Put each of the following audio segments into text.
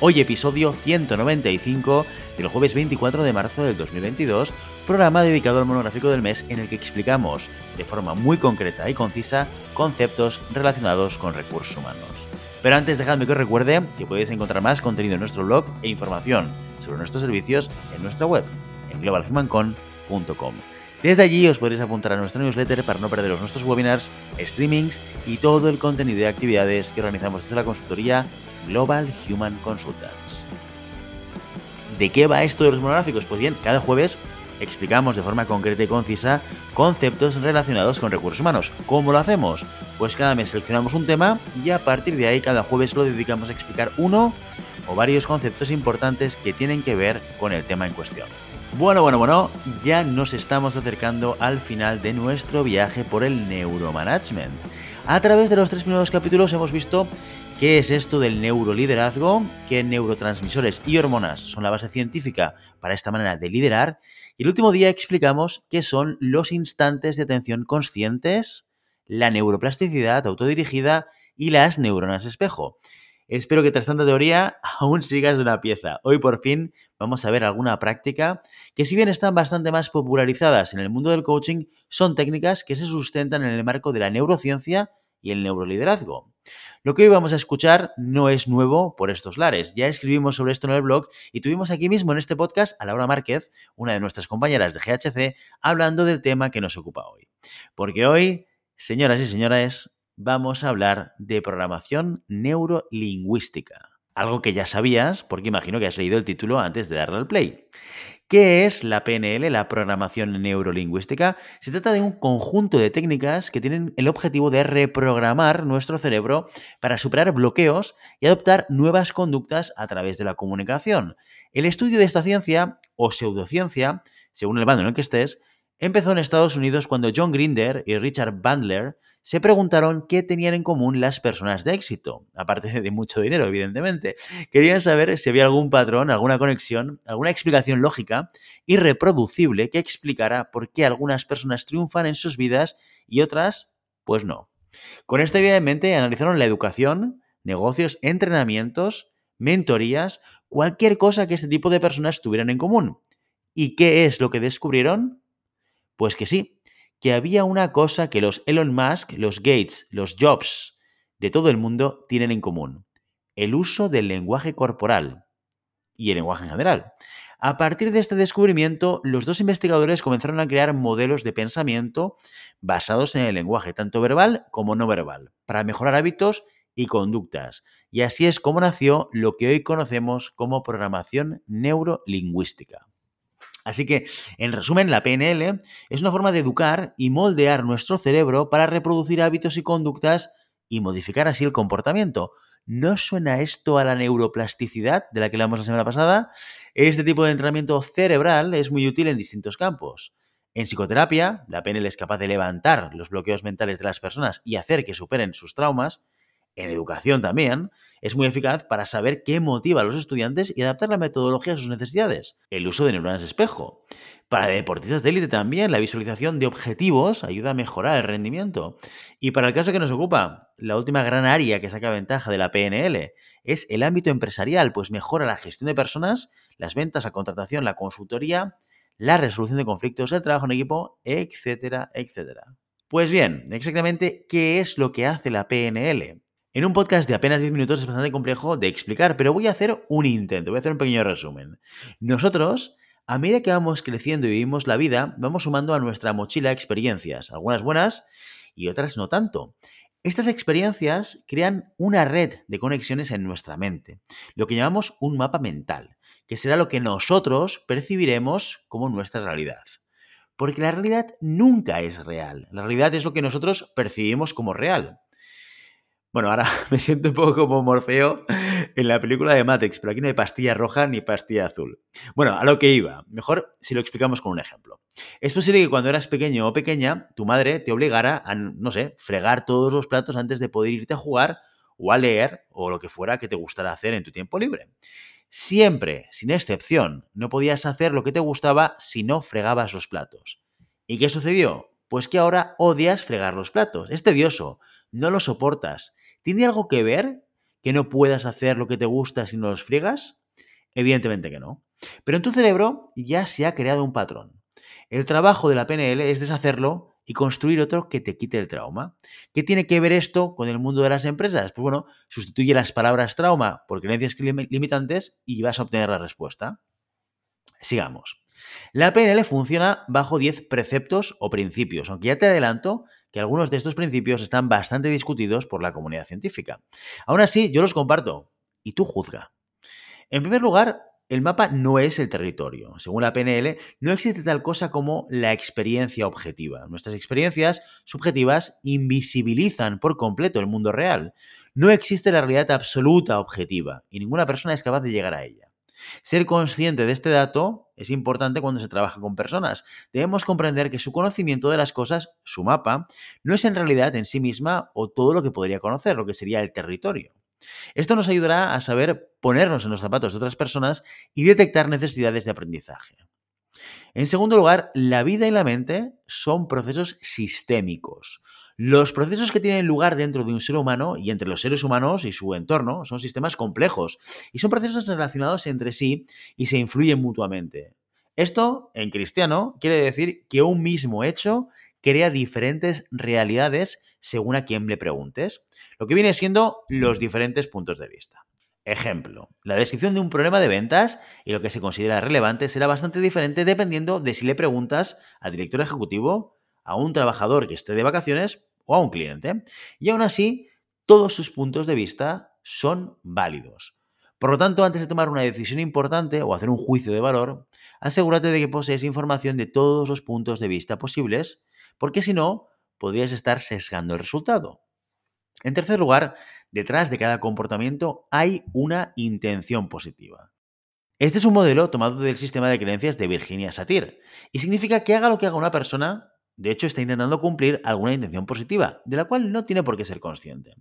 Hoy episodio 195 del jueves 24 de marzo del 2022, programa dedicado al monográfico del mes en el que explicamos de forma muy concreta y concisa conceptos relacionados con recursos humanos. Pero antes dejadme que os recuerde que podéis encontrar más contenido en nuestro blog e información sobre nuestros servicios en nuestra web, en globalhumancon.com. Desde allí os podréis apuntar a nuestra newsletter para no perderos nuestros webinars, streamings y todo el contenido de actividades que organizamos desde la consultoría Global Human Consultants. ¿De qué va esto de los monográficos? Pues bien, cada jueves explicamos de forma concreta y concisa conceptos relacionados con recursos humanos. ¿Cómo lo hacemos? Pues cada mes seleccionamos un tema y a partir de ahí cada jueves lo dedicamos a explicar uno o varios conceptos importantes que tienen que ver con el tema en cuestión. Bueno, bueno, bueno, ya nos estamos acercando al final de nuestro viaje por el neuromanagement. A través de los tres primeros capítulos hemos visto qué es esto del neuroliderazgo, qué neurotransmisores y hormonas son la base científica para esta manera de liderar. Y el último día explicamos qué son los instantes de atención conscientes, la neuroplasticidad autodirigida y las neuronas espejo. Espero que tras tanta teoría aún sigas de una pieza. Hoy por fin vamos a ver alguna práctica que si bien están bastante más popularizadas en el mundo del coaching, son técnicas que se sustentan en el marco de la neurociencia y el neuroliderazgo. Lo que hoy vamos a escuchar no es nuevo por estos lares. Ya escribimos sobre esto en el blog y tuvimos aquí mismo en este podcast a Laura Márquez, una de nuestras compañeras de GHC, hablando del tema que nos ocupa hoy. Porque hoy, señoras y señores, vamos a hablar de programación neurolingüística. Algo que ya sabías, porque imagino que has leído el título antes de darle al play. ¿Qué es la PNL, la programación neurolingüística? Se trata de un conjunto de técnicas que tienen el objetivo de reprogramar nuestro cerebro para superar bloqueos y adoptar nuevas conductas a través de la comunicación. El estudio de esta ciencia, o pseudociencia, según el bando en el que estés, empezó en Estados Unidos cuando John Grinder y Richard Bandler se preguntaron qué tenían en común las personas de éxito, aparte de mucho dinero, evidentemente. Querían saber si había algún patrón, alguna conexión, alguna explicación lógica y reproducible que explicara por qué algunas personas triunfan en sus vidas y otras, pues no. Con esta idea en mente, analizaron la educación, negocios, entrenamientos, mentorías, cualquier cosa que este tipo de personas tuvieran en común. ¿Y qué es lo que descubrieron? Pues que sí, que había una cosa que los Elon Musk, los Gates, los Jobs de todo el mundo tienen en común. El uso del lenguaje corporal y el lenguaje en general. A partir de este descubrimiento, los dos investigadores comenzaron a crear modelos de pensamiento basados en el lenguaje, tanto verbal como no verbal, para mejorar hábitos y conductas. Y así es como nació lo que hoy conocemos como programación neurolingüística. Así que, en resumen, la PNL es una forma de educar y moldear nuestro cerebro para reproducir hábitos y conductas y modificar así el comportamiento. ¿No suena esto a la neuroplasticidad de la que hablamos la semana pasada? Este tipo de entrenamiento cerebral es muy útil en distintos campos. En psicoterapia, la PNL es capaz de levantar los bloqueos mentales de las personas y hacer que superen sus traumas en educación también, es muy eficaz para saber qué motiva a los estudiantes y adaptar la metodología a sus necesidades. El uso de neuronas espejo. Para deportistas de élite también, la visualización de objetivos ayuda a mejorar el rendimiento. Y para el caso que nos ocupa, la última gran área que saca ventaja de la PNL es el ámbito empresarial, pues mejora la gestión de personas, las ventas, la contratación, la consultoría, la resolución de conflictos, el trabajo en equipo, etcétera, etcétera. Pues bien, exactamente, ¿qué es lo que hace la PNL? En un podcast de apenas 10 minutos es bastante complejo de explicar, pero voy a hacer un intento, voy a hacer un pequeño resumen. Nosotros, a medida que vamos creciendo y vivimos la vida, vamos sumando a nuestra mochila experiencias, algunas buenas y otras no tanto. Estas experiencias crean una red de conexiones en nuestra mente, lo que llamamos un mapa mental, que será lo que nosotros percibiremos como nuestra realidad. Porque la realidad nunca es real, la realidad es lo que nosotros percibimos como real. Bueno, ahora me siento un poco como Morfeo en la película de Matrix, pero aquí no hay pastilla roja ni pastilla azul. Bueno, a lo que iba. Mejor si lo explicamos con un ejemplo. Es posible que cuando eras pequeño o pequeña, tu madre te obligara a, no sé, fregar todos los platos antes de poder irte a jugar o a leer o lo que fuera que te gustara hacer en tu tiempo libre. Siempre, sin excepción, no podías hacer lo que te gustaba si no fregabas los platos. ¿Y qué sucedió? Pues que ahora odias fregar los platos. Es tedioso, no lo soportas. ¿Tiene algo que ver que no puedas hacer lo que te gusta si no los friegas? Evidentemente que no. Pero en tu cerebro ya se ha creado un patrón. El trabajo de la PNL es deshacerlo y construir otro que te quite el trauma. ¿Qué tiene que ver esto con el mundo de las empresas? Pues bueno, sustituye las palabras trauma por creencias limitantes y vas a obtener la respuesta. Sigamos. La PNL funciona bajo 10 preceptos o principios, aunque ya te adelanto que algunos de estos principios están bastante discutidos por la comunidad científica. Aún así, yo los comparto y tú juzga. En primer lugar, el mapa no es el territorio. Según la PNL, no existe tal cosa como la experiencia objetiva. Nuestras experiencias subjetivas invisibilizan por completo el mundo real. No existe la realidad absoluta objetiva y ninguna persona es capaz de llegar a ella. Ser consciente de este dato es importante cuando se trabaja con personas. Debemos comprender que su conocimiento de las cosas, su mapa, no es en realidad en sí misma o todo lo que podría conocer, lo que sería el territorio. Esto nos ayudará a saber ponernos en los zapatos de otras personas y detectar necesidades de aprendizaje. En segundo lugar, la vida y la mente son procesos sistémicos. Los procesos que tienen lugar dentro de un ser humano y entre los seres humanos y su entorno son sistemas complejos y son procesos relacionados entre sí y se influyen mutuamente. Esto, en cristiano, quiere decir que un mismo hecho crea diferentes realidades según a quien le preguntes, lo que viene siendo los diferentes puntos de vista. Ejemplo, la descripción de un problema de ventas y lo que se considera relevante será bastante diferente dependiendo de si le preguntas al director ejecutivo, a un trabajador que esté de vacaciones o a un cliente. Y aún así, todos sus puntos de vista son válidos. Por lo tanto, antes de tomar una decisión importante o hacer un juicio de valor, asegúrate de que posees información de todos los puntos de vista posibles, porque si no, podrías estar sesgando el resultado. En tercer lugar, detrás de cada comportamiento hay una intención positiva. Este es un modelo tomado del sistema de creencias de Virginia Satir y significa que haga lo que haga una persona, de hecho, está intentando cumplir alguna intención positiva, de la cual no tiene por qué ser consciente.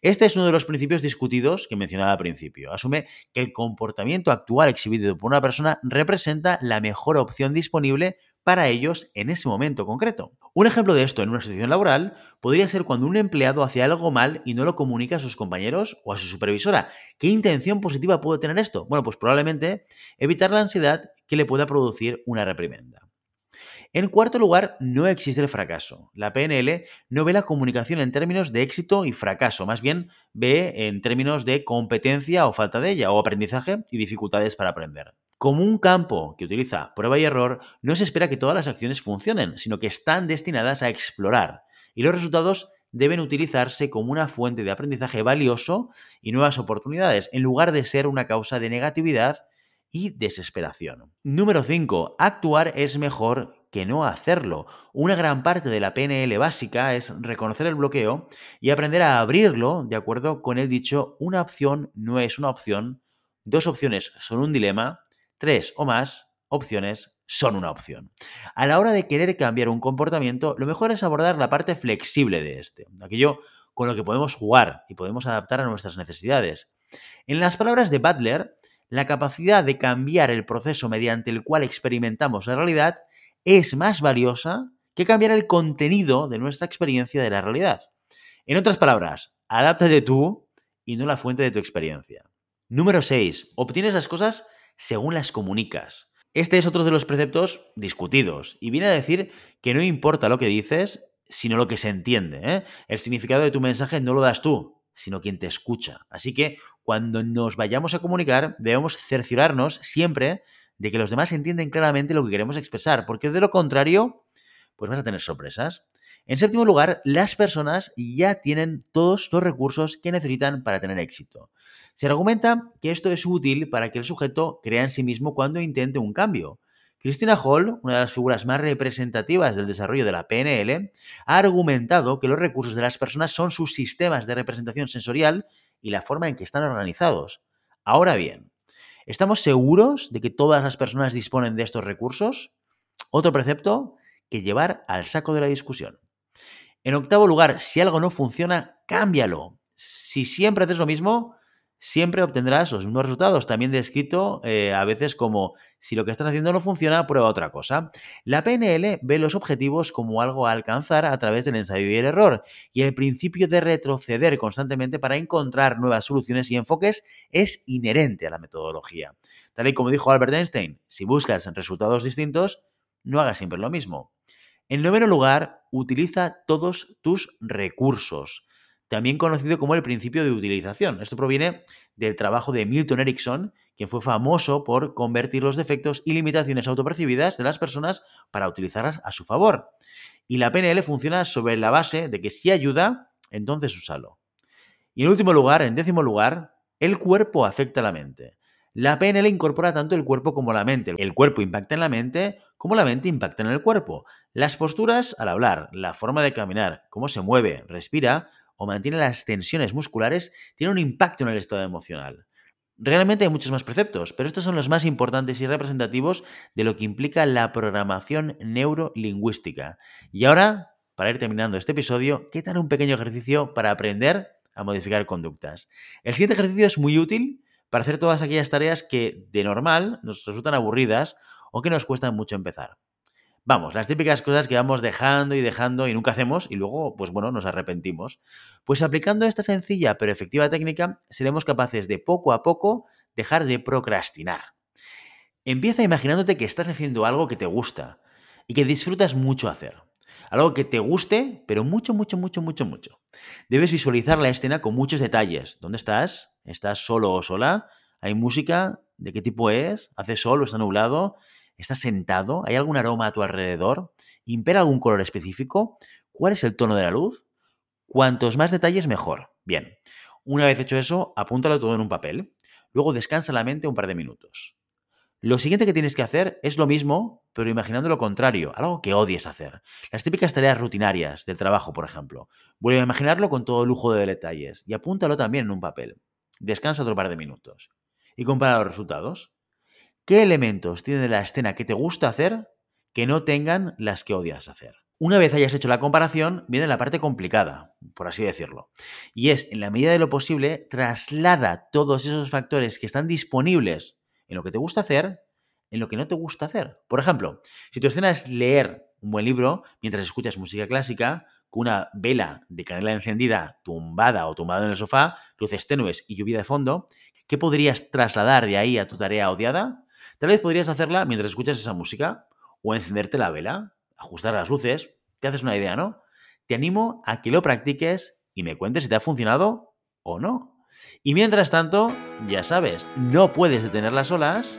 Este es uno de los principios discutidos que mencionaba al principio. Asume que el comportamiento actual exhibido por una persona representa la mejor opción disponible para ellos en ese momento concreto. Un ejemplo de esto en una situación laboral podría ser cuando un empleado hace algo mal y no lo comunica a sus compañeros o a su supervisora. ¿Qué intención positiva puede tener esto? Bueno, pues probablemente evitar la ansiedad que le pueda producir una reprimenda. En cuarto lugar, no existe el fracaso. La PNL no ve la comunicación en términos de éxito y fracaso, más bien ve en términos de competencia o falta de ella, o aprendizaje y dificultades para aprender. Como un campo que utiliza prueba y error, no se espera que todas las acciones funcionen, sino que están destinadas a explorar. Y los resultados deben utilizarse como una fuente de aprendizaje valioso y nuevas oportunidades, en lugar de ser una causa de negatividad y desesperación. Número 5. Actuar es mejor que no hacerlo. Una gran parte de la PNL básica es reconocer el bloqueo y aprender a abrirlo de acuerdo con el dicho una opción no es una opción, dos opciones son un dilema, tres o más opciones son una opción. A la hora de querer cambiar un comportamiento, lo mejor es abordar la parte flexible de este, aquello con lo que podemos jugar y podemos adaptar a nuestras necesidades. En las palabras de Butler, la capacidad de cambiar el proceso mediante el cual experimentamos la realidad es más valiosa que cambiar el contenido de nuestra experiencia de la realidad. En otras palabras, adáptate tú y no la fuente de tu experiencia. Número 6. Obtienes las cosas según las comunicas. Este es otro de los preceptos discutidos y viene a decir que no importa lo que dices, sino lo que se entiende. ¿eh? El significado de tu mensaje no lo das tú, sino quien te escucha. Así que cuando nos vayamos a comunicar, debemos cerciorarnos siempre de que los demás entienden claramente lo que queremos expresar, porque de lo contrario, pues vas a tener sorpresas. En séptimo lugar, las personas ya tienen todos los recursos que necesitan para tener éxito. Se argumenta que esto es útil para que el sujeto crea en sí mismo cuando intente un cambio. Christina Hall, una de las figuras más representativas del desarrollo de la PNL, ha argumentado que los recursos de las personas son sus sistemas de representación sensorial y la forma en que están organizados. Ahora bien, ¿estamos seguros de que todas las personas disponen de estos recursos? Otro precepto que llevar al saco de la discusión. En octavo lugar, si algo no funciona, cámbialo. Si siempre haces lo mismo, siempre obtendrás los mismos resultados. También descrito eh, a veces como si lo que estás haciendo no funciona, prueba otra cosa. La PNL ve los objetivos como algo a alcanzar a través del ensayo y el error. Y el principio de retroceder constantemente para encontrar nuevas soluciones y enfoques es inherente a la metodología. Tal y como dijo Albert Einstein, si buscas resultados distintos, no hagas siempre lo mismo. En noveno lugar, utiliza todos tus recursos también conocido como el principio de utilización. Esto proviene del trabajo de Milton Erickson, quien fue famoso por convertir los defectos y limitaciones autopercibidas de las personas para utilizarlas a su favor. Y la PNL funciona sobre la base de que si ayuda, entonces úsalo. Y en último lugar, en décimo lugar, el cuerpo afecta a la mente. La PNL incorpora tanto el cuerpo como la mente. El cuerpo impacta en la mente como la mente impacta en el cuerpo. Las posturas al hablar, la forma de caminar, cómo se mueve, respira, o mantiene las tensiones musculares tiene un impacto en el estado emocional. Realmente hay muchos más preceptos, pero estos son los más importantes y representativos de lo que implica la programación neurolingüística. Y ahora, para ir terminando este episodio, ¿qué tal un pequeño ejercicio para aprender a modificar conductas? El siguiente ejercicio es muy útil para hacer todas aquellas tareas que de normal nos resultan aburridas o que nos cuestan mucho empezar. Vamos, las típicas cosas que vamos dejando y dejando y nunca hacemos y luego, pues bueno, nos arrepentimos. Pues aplicando esta sencilla pero efectiva técnica, seremos capaces de poco a poco dejar de procrastinar. Empieza imaginándote que estás haciendo algo que te gusta y que disfrutas mucho hacer. Algo que te guste, pero mucho, mucho, mucho, mucho, mucho. Debes visualizar la escena con muchos detalles. ¿Dónde estás? ¿Estás solo o sola? ¿Hay música? ¿De qué tipo es? ¿Hace sol o está nublado? ¿Estás sentado? ¿Hay algún aroma a tu alrededor? ¿Impera algún color específico? ¿Cuál es el tono de la luz? Cuantos más detalles, mejor. Bien, una vez hecho eso, apúntalo todo en un papel. Luego descansa la mente un par de minutos. Lo siguiente que tienes que hacer es lo mismo, pero imaginando lo contrario, algo que odies hacer. Las típicas tareas rutinarias del trabajo, por ejemplo. Vuelve a imaginarlo con todo lujo de detalles y apúntalo también en un papel. Descansa otro par de minutos. Y compara los resultados. ¿Qué elementos tiene la escena que te gusta hacer que no tengan las que odias hacer? Una vez hayas hecho la comparación, viene la parte complicada, por así decirlo. Y es, en la medida de lo posible, traslada todos esos factores que están disponibles en lo que te gusta hacer, en lo que no te gusta hacer. Por ejemplo, si tu escena es leer un buen libro mientras escuchas música clásica, con una vela de canela encendida tumbada o tumbada en el sofá, luces tenues y lluvia de fondo, ¿qué podrías trasladar de ahí a tu tarea odiada? Tal vez podrías hacerla mientras escuchas esa música o encenderte la vela, ajustar las luces. Te haces una idea, ¿no? Te animo a que lo practiques y me cuentes si te ha funcionado o no. Y mientras tanto, ya sabes, no puedes detener las olas,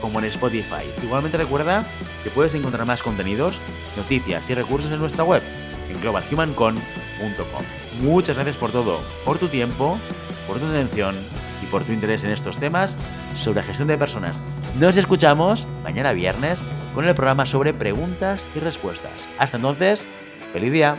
como en Spotify. Igualmente recuerda que puedes encontrar más contenidos, noticias y recursos en nuestra web, en globalhumancon.com. Muchas gracias por todo, por tu tiempo, por tu atención y por tu interés en estos temas sobre gestión de personas. Nos escuchamos mañana viernes con el programa sobre preguntas y respuestas. Hasta entonces, feliz día.